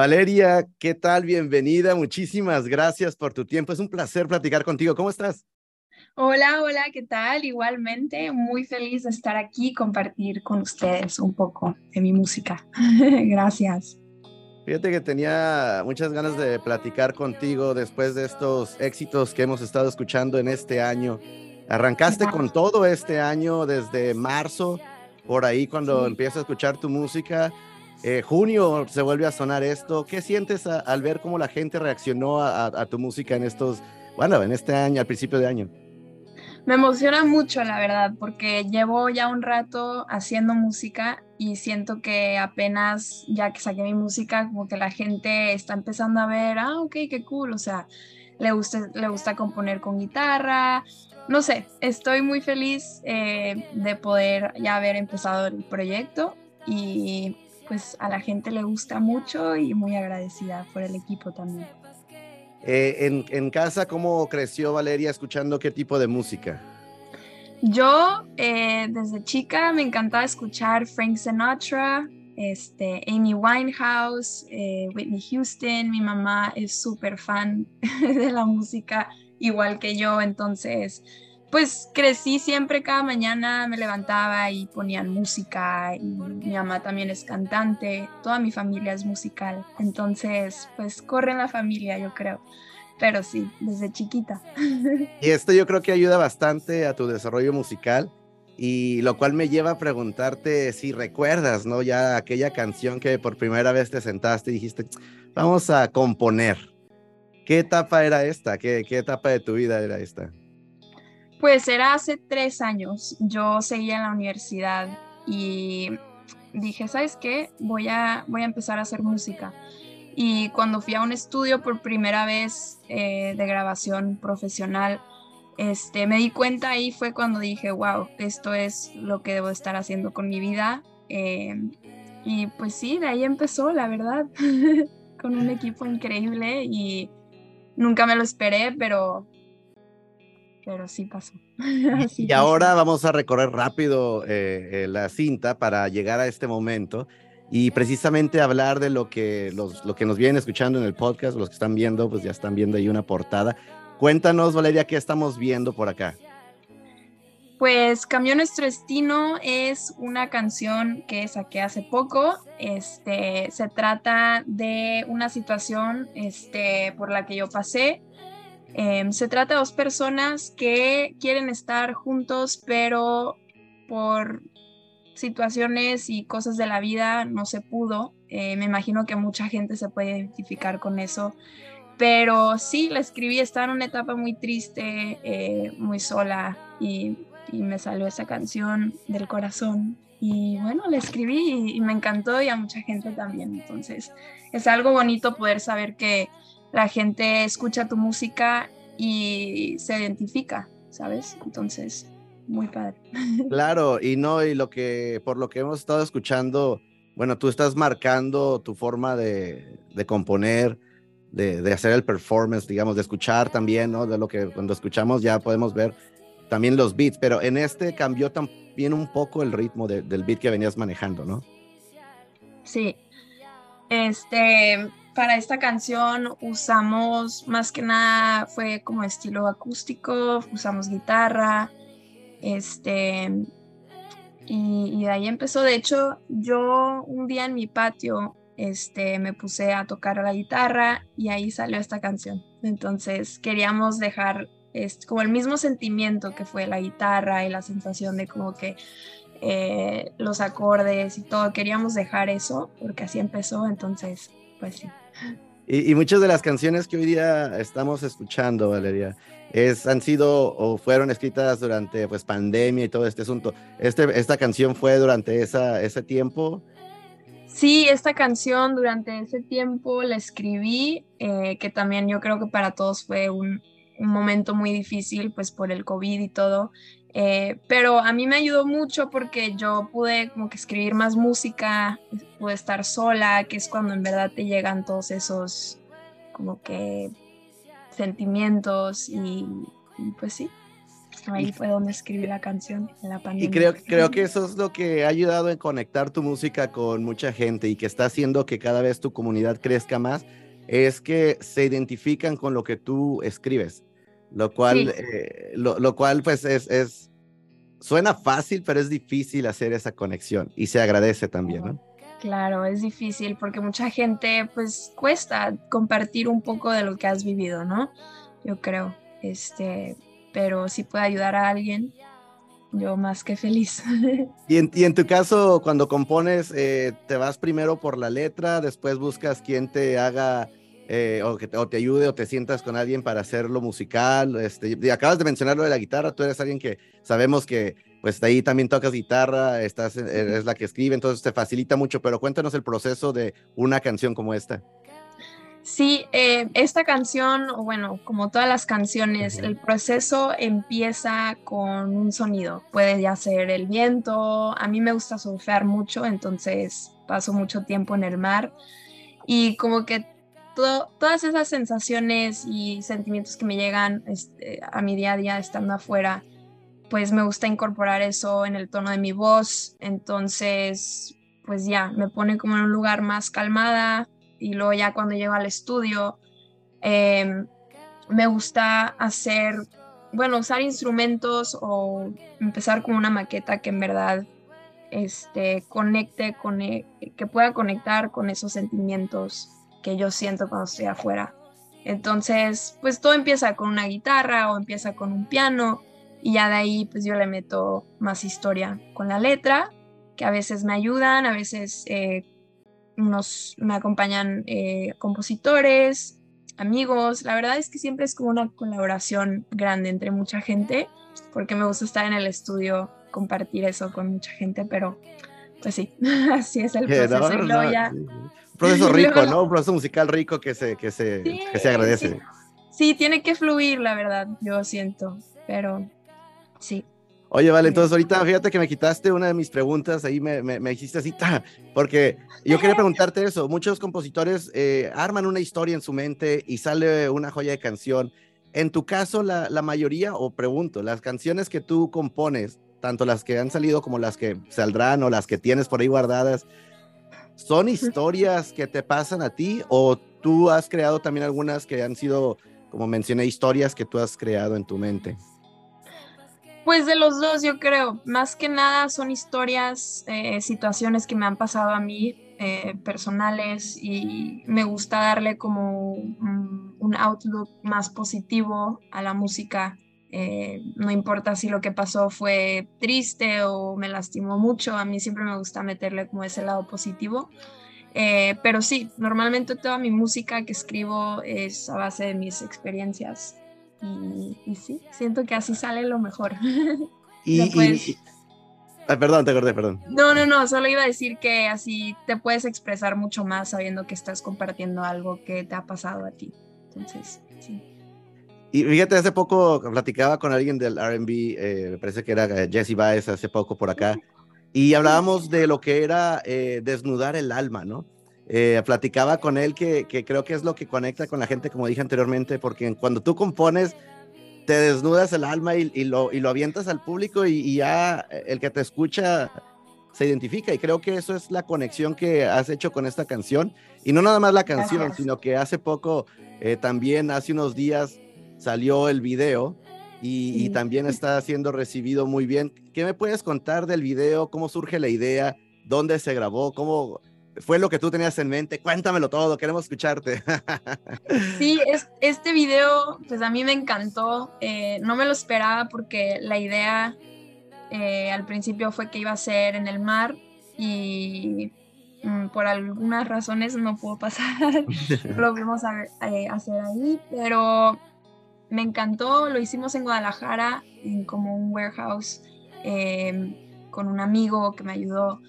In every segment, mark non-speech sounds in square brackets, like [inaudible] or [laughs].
Valeria, ¿qué tal? Bienvenida. Muchísimas gracias por tu tiempo. Es un placer platicar contigo. ¿Cómo estás? Hola, hola, ¿qué tal? Igualmente, muy feliz de estar aquí, compartir con ustedes un poco de mi música. [laughs] Gracias. Fíjate que tenía muchas ganas de platicar contigo después de estos éxitos que hemos estado escuchando en este año. Arrancaste con todo este año desde marzo, por ahí cuando empiezas a escuchar tu música. Eh, junio se vuelve a sonar esto. ¿Qué sientes al ver cómo la gente reaccionó a, tu música en estos, bueno, en este año, al principio de año? Me emociona mucho, la verdad, porque llevo ya un rato haciendo música y siento que apenas ya que saqué mi música, como que la gente está empezando a ver, ah, ok, qué cool, o sea, le gusta, le gusta componer con guitarra, no sé, estoy muy feliz eh, de poder ya haber empezado el proyecto y pues a la gente le gusta mucho y muy agradecida por el equipo también. Eh, en, casa, ¿cómo creció Valeria escuchando qué tipo de música? Yo eh, desde chica me encantaba escuchar Frank Sinatra, este, Amy Winehouse, eh, Whitney Houston. Mi mamá es súper fan [laughs] de la música, igual que yo, entonces pues crecí siempre cada mañana me levantaba y ponían música y mi mamá también es cantante, toda mi familia es musical, entonces pues corre en la familia yo creo, pero sí, desde chiquita. [laughs] Y esto yo creo que ayuda bastante a tu desarrollo musical y lo cual me lleva a preguntarte si recuerdas, ¿no? Ya aquella canción que por primera vez te sentaste y dijiste, vamos a componer. ¿Qué etapa era esta? ¿Qué, qué etapa de tu vida era esta? Pues era hace tres años. Yo seguía en la universidad y dije, ¿sabes qué? Voy a, voy a empezar a hacer música. Y cuando fui a un estudio por primera vez eh, de grabación profesional, este, me di cuenta ahí fue cuando dije, wow, esto es lo que debo estar haciendo con mi vida. Eh, y pues sí, de ahí empezó, la verdad, [laughs] con un equipo increíble y nunca me lo esperé, pero pero sí pasó. [laughs] y ahora vamos a recorrer rápido eh, eh, la cinta para llegar a este momento y precisamente hablar de lo que, los, lo que nos vienen escuchando en el podcast, los que están viendo, pues ya están viendo ahí una portada. Cuéntanos, Valeria, ¿qué estamos viendo por acá? Pues Cambió Nuestro Destino es una canción que saqué hace poco. Este, se trata de una situación este, por la que yo pasé Em, se trata de dos personas que quieren estar juntos, pero por situaciones y cosas de la vida no se pudo. Eh, me imagino que mucha gente se puede identificar con eso. Pero sí, la escribí, estaba en una etapa muy triste, eh, muy sola y, me salió esa canción del corazón. Y bueno, la escribí y me encantó y a mucha gente también. Entonces es algo bonito poder saber que la gente escucha tu música y se identifica, ¿sabes? Entonces, muy padre. [laughs] Claro, y no, y lo que, por lo que hemos estado escuchando, bueno, tú estás marcando tu forma de, de componer, de, de, hacer el performance, digamos, de escuchar también, ¿no? De lo que cuando escuchamos ya podemos ver también los beats, pero en este cambió también un poco el ritmo del beat que venías manejando, ¿no? Sí. Este, para esta canción usamos más que nada fue como estilo acústico, usamos guitarra, este, y, ahí empezó. De hecho, yo un día en mi patio este, me puse a tocar la guitarra y ahí salió esta canción. Entonces queríamos dejar como el mismo sentimiento que fue la guitarra y la sensación de como que eh, los acordes y todo, queríamos dejar eso porque así empezó, entonces pues sí. Y, muchas de las canciones que hoy día estamos escuchando, Valeria, es, han sido o fueron escritas durante pues pandemia y todo este asunto. Este, ¿Esta canción fue durante esa, ese tiempo? Sí, esta canción durante ese tiempo la escribí, eh, que también yo creo que para todos fue un, un momento muy difícil, pues por el COVID y todo. Eh, pero a mí me ayudó mucho porque yo pude como que escribir más música, pude estar sola, que es cuando en verdad te llegan todos esos como que sentimientos y, pues sí. ahí fue donde escribí la canción, en la pandemia. Y creo, creo que eso es lo que ha ayudado en conectar tu música con mucha gente y que está haciendo que cada vez tu comunidad crezca más, es que se identifican con lo que tú escribes, lo cual, eh, lo, cual pues es, es, suena fácil, pero es difícil hacer esa conexión y se agradece también, ¿no? Claro, es difícil porque mucha gente pues cuesta compartir un poco de lo que has vivido, ¿no? Yo creo, este, pero si puede ayudar a alguien, yo más que feliz. [laughs] Y en, en tu caso, cuando compones, eh, ¿te vas primero por la letra, después buscas quien te haga eh, o, que te, o te ayude o te sientas con alguien para hacerlo musical? Este, acabas de mencionar lo de la guitarra, tú eres alguien que sabemos que pues ahí también tocas guitarra, estás, eres la que escribe, entonces te facilita mucho, pero cuéntanos el proceso de una canción como esta. Sí, eh, esta canción, bueno, como todas las canciones, el proceso empieza con un sonido. Puede ya ser el viento. A mí me gusta surfear mucho, entonces paso mucho tiempo en el mar. Y como que todas esas sensaciones y sentimientos que me llegan este, a mi día a día estando afuera, pues me gusta incorporar eso en el tono de mi voz. Entonces, pues ya, me pone como en un lugar más calmada, y luego ya cuando llego al estudio, em, me gusta hacer, bueno, usar instrumentos o empezar con una maqueta que en verdad este, conecte con, que pueda conectar con esos sentimientos que yo siento cuando estoy afuera. Entonces, pues todo empieza con una guitarra o empieza con un piano y ya de ahí pues yo le meto más historia con la letra, que a veces me ayudan, a veces eh, nos, me acompañan eh, compositores, amigos. La verdad es que siempre es como una colaboración grande entre mucha gente, porque me gusta estar en el estudio, compartir eso con mucha gente, pero pues sí, [laughs] así es el proceso. Un proceso rico, ¿no? Un proceso musical rico que se, que se, que se agradece. sí, tiene que fluir, la verdad, yo siento, pero sí. Oye, vale, entonces ahorita fíjate que me quitaste una de mis preguntas, ahí me, me, hiciste así, porque yo quería preguntarte eso. Muchos compositores eh, arman una historia en su mente y sale una joya de canción. En tu caso, la, la, mayoría, o pregunto, las canciones que tú compones, tanto las que han salido como las que saldrán o las que tienes por ahí guardadas, ¿son historias que te pasan a ti o tú has creado también algunas que han sido, como mencioné, historias que tú has creado en tu mente? Pues de los dos, yo creo. Más que nada son historias, eh, situaciones que me han pasado a mí, eh, personales, y me gusta darle como un, outlook más positivo a la música. Eh, no importa si lo que pasó fue triste o me lastimó mucho, a mí siempre me gusta meterle como ese lado positivo. pero sí, normalmente toda mi música que escribo es a base de mis experiencias y, sí, siento que así sale lo mejor. [laughs] Y, perdón, te acordé, perdón. No, no, no, solo iba a decir que así te puedes expresar mucho más sabiendo que estás compartiendo algo que te ha pasado a ti. Entonces, sí. Y fíjate, hace poco platicaba con alguien del RB, eh, me parece que era eh, Jesse Baez hace poco por acá, y hablábamos de lo que era eh, desnudar el alma, ¿no? Eh, platicaba con él que, creo que es lo que conecta con la gente, como dije anteriormente, porque cuando tú compones, te desnudas el alma y, lo, y lo avientas al público y, ya el que te escucha se identifica. Y creo que eso es la conexión que has hecho con esta canción. Y no nada más la canción, sino que hace poco, eh, también hace unos días, salió el video. Y, y, también está siendo recibido muy bien. ¿Qué me puedes contar del video? ¿Cómo surge la idea? ¿Dónde se grabó? ¿Cómo, fue lo que tú tenías en mente. Cuéntamelo todo, queremos escucharte. [laughs] Sí, es, este video, pues a mí me encantó. Eh, no me lo esperaba porque la idea eh, al principio fue que iba a ser en el mar y mm, por algunas razones no pudo pasar. [laughs] lo vimos a, eh, hacer ahí, pero me encantó. Lo hicimos en Guadalajara, en como un warehouse, con un amigo que me ayudó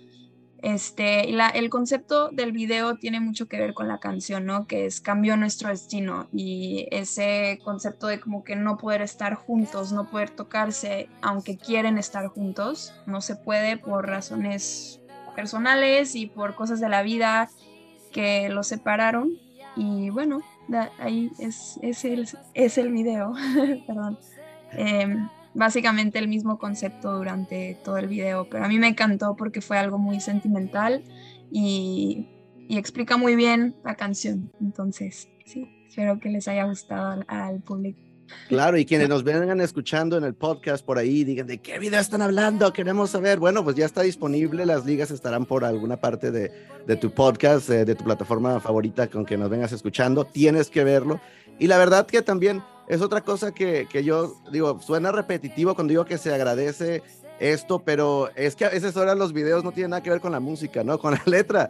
este, el concepto del video tiene mucho que ver con la canción, ¿no? Que es cambió nuestro destino y ese concepto de como que no poder estar juntos, no poder tocarse, aunque quieren estar juntos, no se puede por razones personales y por cosas de la vida que los separaron. Y bueno, ahí es, es, el, es el video, [laughs] perdón. Em, básicamente el mismo concepto durante todo el video, pero a mí me encantó porque fue algo muy sentimental y, y explica muy bien la canción. Entonces, sí, espero que les haya gustado al, público. Claro, y quienes nos vengan escuchando en el podcast por ahí, digan de qué video están hablando, queremos saber. Bueno, pues ya está disponible, las ligas estarán por alguna parte de, de tu podcast, de, de tu plataforma favorita con que nos vengas escuchando. Tienes que verlo. Y la verdad que también es otra cosa que, que yo digo, suena repetitivo cuando digo que se agradece esto, pero es que a veces ahora los videos no tienen nada que ver con la música, ¿no? Con la letra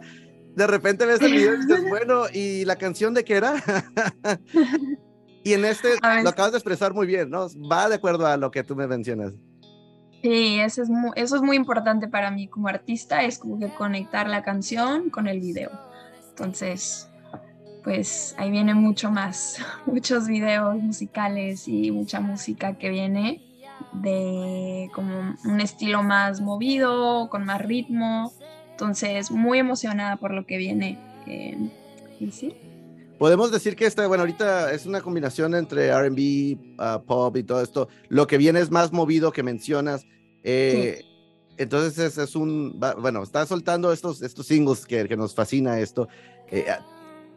de repente ves el video y dices, [laughs] bueno, ¿y la canción de qué era? [laughs] y en este lo acabas de expresar muy bien, ¿no? Va de acuerdo a lo que tú me mencionas. Sí, eso es, muy, eso es muy importante para mí como artista, es como que conectar la canción con el video. Entonces, pues ahí viene mucho más, [laughs] muchos videos musicales y mucha música que viene de como un estilo más movido, con más ritmo, entonces, muy emocionada por lo que viene. Eh, y sí. Podemos decir que esta, bueno, ahorita es una combinación entre RB, uh, pop y todo esto. Lo que viene es más movido que mencionas. Eh, entonces es, un, bueno, está soltando estos, estos singles que, que nos fascina esto. Eh,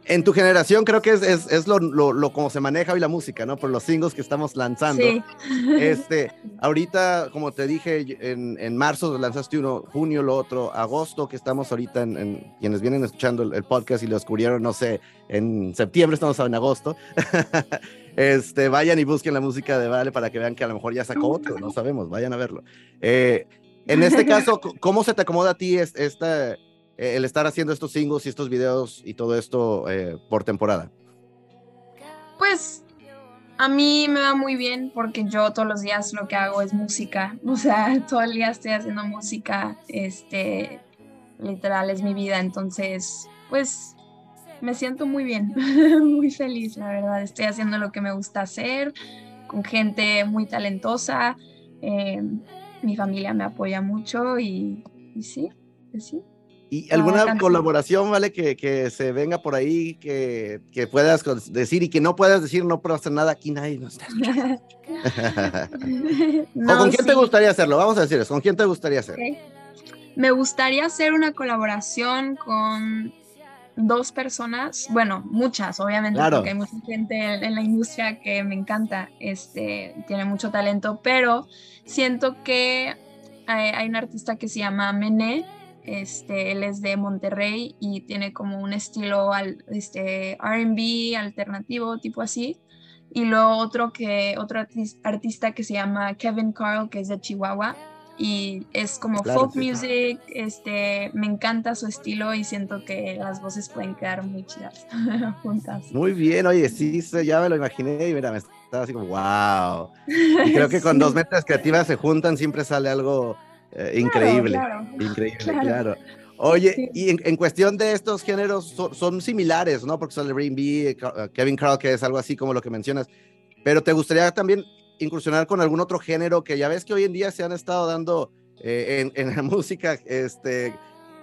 en tu generación creo que es, es, es lo, lo, lo, como se maneja hoy la música, ¿no? Por los singles que estamos lanzando. Sí. [laughs] Este, ahorita, como te dije, en, en, marzo lanzaste uno, junio lo otro, agosto, que estamos ahorita en, en quienes vienen escuchando el, el, podcast y lo descubrieron, no sé, en septiembre, estamos en agosto. [laughs] este, vayan y busquen la música de Vale para que vean que a lo mejor ya sacó otro, no sabemos, vayan a verlo. Eh, en este [laughs] caso, ¿cómo se te acomoda a ti esta el estar haciendo estos singles y estos videos y todo esto eh, por temporada? Pues a mí me va muy bien porque yo todos los días lo que hago es música, [laughs] o sea, todo el día estoy haciendo música, este, literal es mi vida, entonces, pues me siento muy bien, [laughs] muy feliz, la verdad, estoy haciendo lo que me gusta hacer, con gente muy talentosa, eh, mi familia me apoya mucho y, y sí, sí. ¿Y alguna colaboración, vale, que, que, se venga por ahí, que, que, puedas decir y que no puedas decir, no hacer nada, aquí nadie nos está [laughs] no, ¿O con quién sí. te gustaría hacerlo? Vamos a decir eso, ¿con quién te gustaría hacer? Okay. Me gustaría hacer una colaboración con dos personas, bueno, muchas, obviamente, claro. porque hay mucha gente en, en, la industria que me encanta, este, tiene mucho talento, pero siento que hay, hay un artista que se llama Mené, este, él es de Monterrey y tiene como un estilo al, este, RB alternativo, tipo así. Y lo otro que, otro artista que se llama Kevin Carl, que es de Chihuahua, y es como claro, folk sí, music, este, me encanta su estilo y siento que las voces pueden quedar muy chidas [laughs] juntas. Muy bien, oye, sí, ya me lo imaginé y mira, me estaba así como, wow. [laughs] Y creo que con dos metas creativas se juntan, siempre sale algo eh, increíble, claro, increíble, [laughs] claro. claro. Oye, sí. y en, en, cuestión de estos géneros, son, son similares, ¿no? Porque son el R&B, eh, Kevin Carl, que es algo así como lo que mencionas, pero ¿te gustaría también incursionar con algún otro género que ya ves que hoy en día se han estado dando eh, en, en, la [laughs] música, este,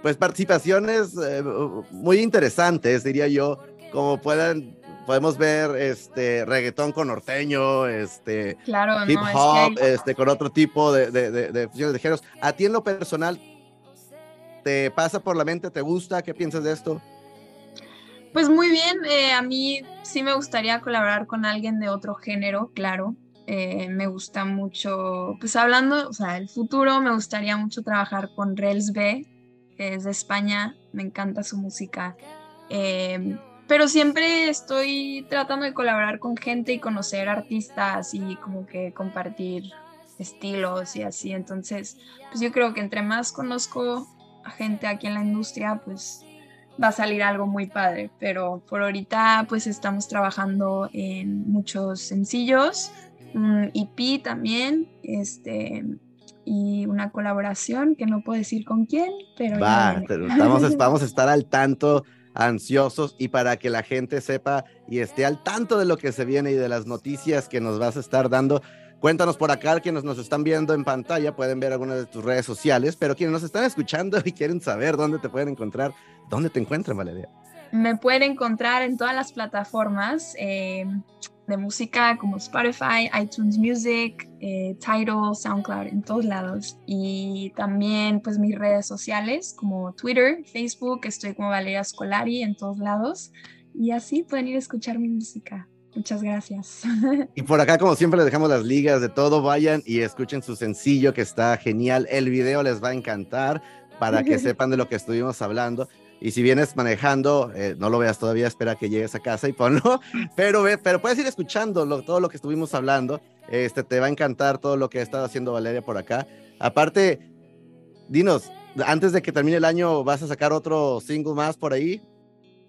pues participaciones eh, muy interesantes, diría yo, como puedan podemos ver este reggaetón con norteño, este claro, hip hop, no, es que este con otro tipo de, de, de, de, fusiones de géneros. A ti en lo personal, ¿te pasa por la mente? ¿Te gusta? ¿Qué piensas de esto? Pues muy bien, eh, a mí sí me gustaría colaborar con alguien de otro género, claro. Eh, me gusta mucho, pues hablando, o sea, el futuro, me gustaría mucho trabajar con Rels B, que es de España, me encanta su música. Eh, pero siempre estoy tratando de colaborar con gente y conocer artistas y como que compartir estilos y así. Entonces, pues yo creo que entre más conozco a gente aquí en la industria, pues va a salir algo muy padre. Pero por ahorita, pues estamos trabajando en muchos sencillos, un EP también, este y una colaboración que no puedo decir con quién, pero va, pero estamos, vamos a estar al tanto ansiosos y para que la gente sepa y esté al tanto de lo que se viene y de las noticias que nos vas a estar dando. Cuéntanos por acá, quienes nos están viendo en pantalla pueden ver algunas de tus redes sociales, pero quienes nos están escuchando y quieren saber dónde te pueden encontrar, ¿dónde te encuentran, Valeria? Me pueden encontrar en todas las plataformas, eh, de música como Spotify, iTunes Music, eh, Tidal, SoundCloud, en todos lados. Y también pues mis redes sociales como Twitter, Facebook, estoy como Valeria Scolari en todos lados. Y así pueden ir a escuchar mi música. Muchas gracias. [laughs] Y por acá, como siempre, les dejamos las ligas de todo. Vayan y escuchen su sencillo que está genial. El video les va a encantar para que [laughs] sepan de lo que estuvimos hablando. Y si vienes manejando, eh, no lo veas todavía, espera que llegues a casa y ponlo. [laughs] Pero, pero puedes ir escuchando todo lo que estuvimos hablando. Este, te va a encantar todo lo que ha estado haciendo Valeria por acá. Aparte, dinos, antes de que termine el año, ¿vas a sacar otro single más por ahí?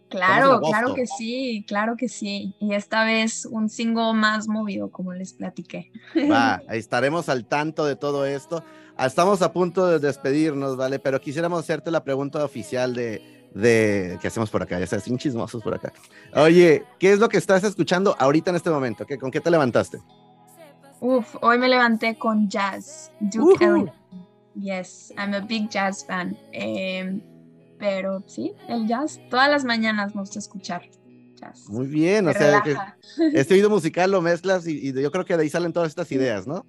Claro, claro que sí, claro que sí. Y esta vez un single más movido, como les platiqué. Va, [laughs] estaremos al tanto de todo esto. Estamos a punto de despedirnos, ¿vale? Pero quisiéramos hacerte la pregunta oficial de, de ¿qué hacemos por acá? Ya sabes, sin chismosos por acá. Oye, ¿qué es lo que estás escuchando ahorita en este momento? ¿Qué, ¿Con qué te levantaste? Uf, hoy me levanté con jazz. Duke uh Yes, I'm a big jazz fan. Eh, pero sí, el jazz, todas las mañanas me gusta escuchar jazz. Muy bien, o sea, [laughs] este oído musical lo mezclas y, yo creo que de ahí salen todas estas ideas, ¿no?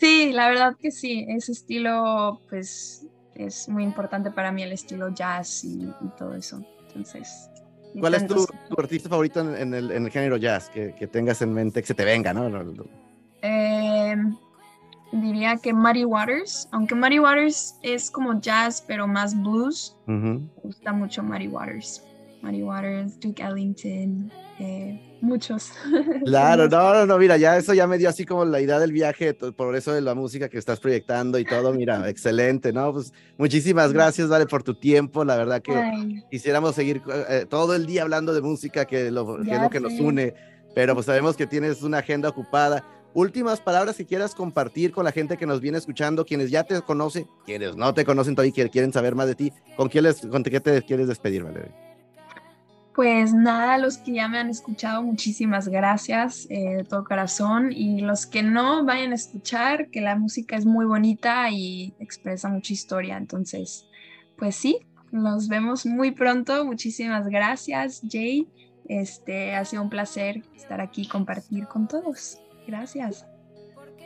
Sí, la verdad que sí, ese estilo, pues, es muy importante para mí, el estilo jazz y, todo eso. Entonces. ¿Cuál es tu, artista favorito en, el, género jazz que, tengas en mente, que se te venga, no? Eh, diría que Muddy Waters, aunque Muddy Waters es como jazz, pero más blues, me gusta mucho Muddy Waters. Muddy Waters, Duke Ellington, eh, muchos. [laughs] Claro, no, no, no, mira, ya eso ya me dio así como la idea del viaje, por eso de la música que estás proyectando y todo, mira, [laughs] excelente, ¿no? Pues muchísimas gracias, Vale, por tu tiempo, la verdad que quisiéramos seguir eh, todo el día hablando de música, que, lo, que es lo que nos une, pero pues sabemos que tienes una agenda ocupada últimas palabras que quieras compartir con la gente que nos viene escuchando, quienes ya te conocen, quienes no te conocen todavía y quieren saber más de ti, ¿con, quién les, con qué te quieres despedir, Valeria? Pues nada, los que ya me han escuchado, muchísimas gracias eh, de todo corazón. Y los que no, vayan a escuchar, que la música es muy bonita y expresa mucha historia. Entonces, pues sí, nos vemos muy pronto. Muchísimas gracias, Jay. Este, ha sido un placer estar aquí y compartir con todos. Gracias.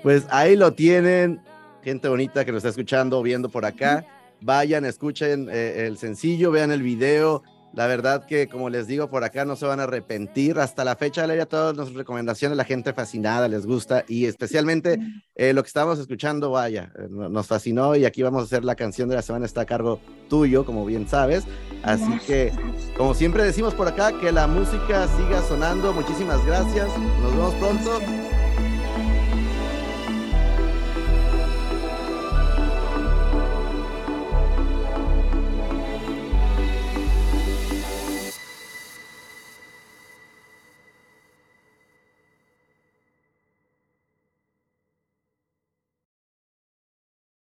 Pues ahí lo tienen, gente bonita que nos está escuchando, viendo por acá. Vayan, escuchen eh, el sencillo, vean el video. La verdad que, como les digo, por acá no se van a arrepentir. Hasta la fecha, leía todas nuestras recomendaciones, la gente fascinada, les gusta. Y especialmente eh, lo que estábamos escuchando, vaya, eh, nos fascinó. Y aquí vamos a hacer la canción de la semana, está a cargo tuyo, como bien sabes. Así que, como siempre decimos por acá, que la música siga sonando. Muchísimas gracias. Nos vemos pronto.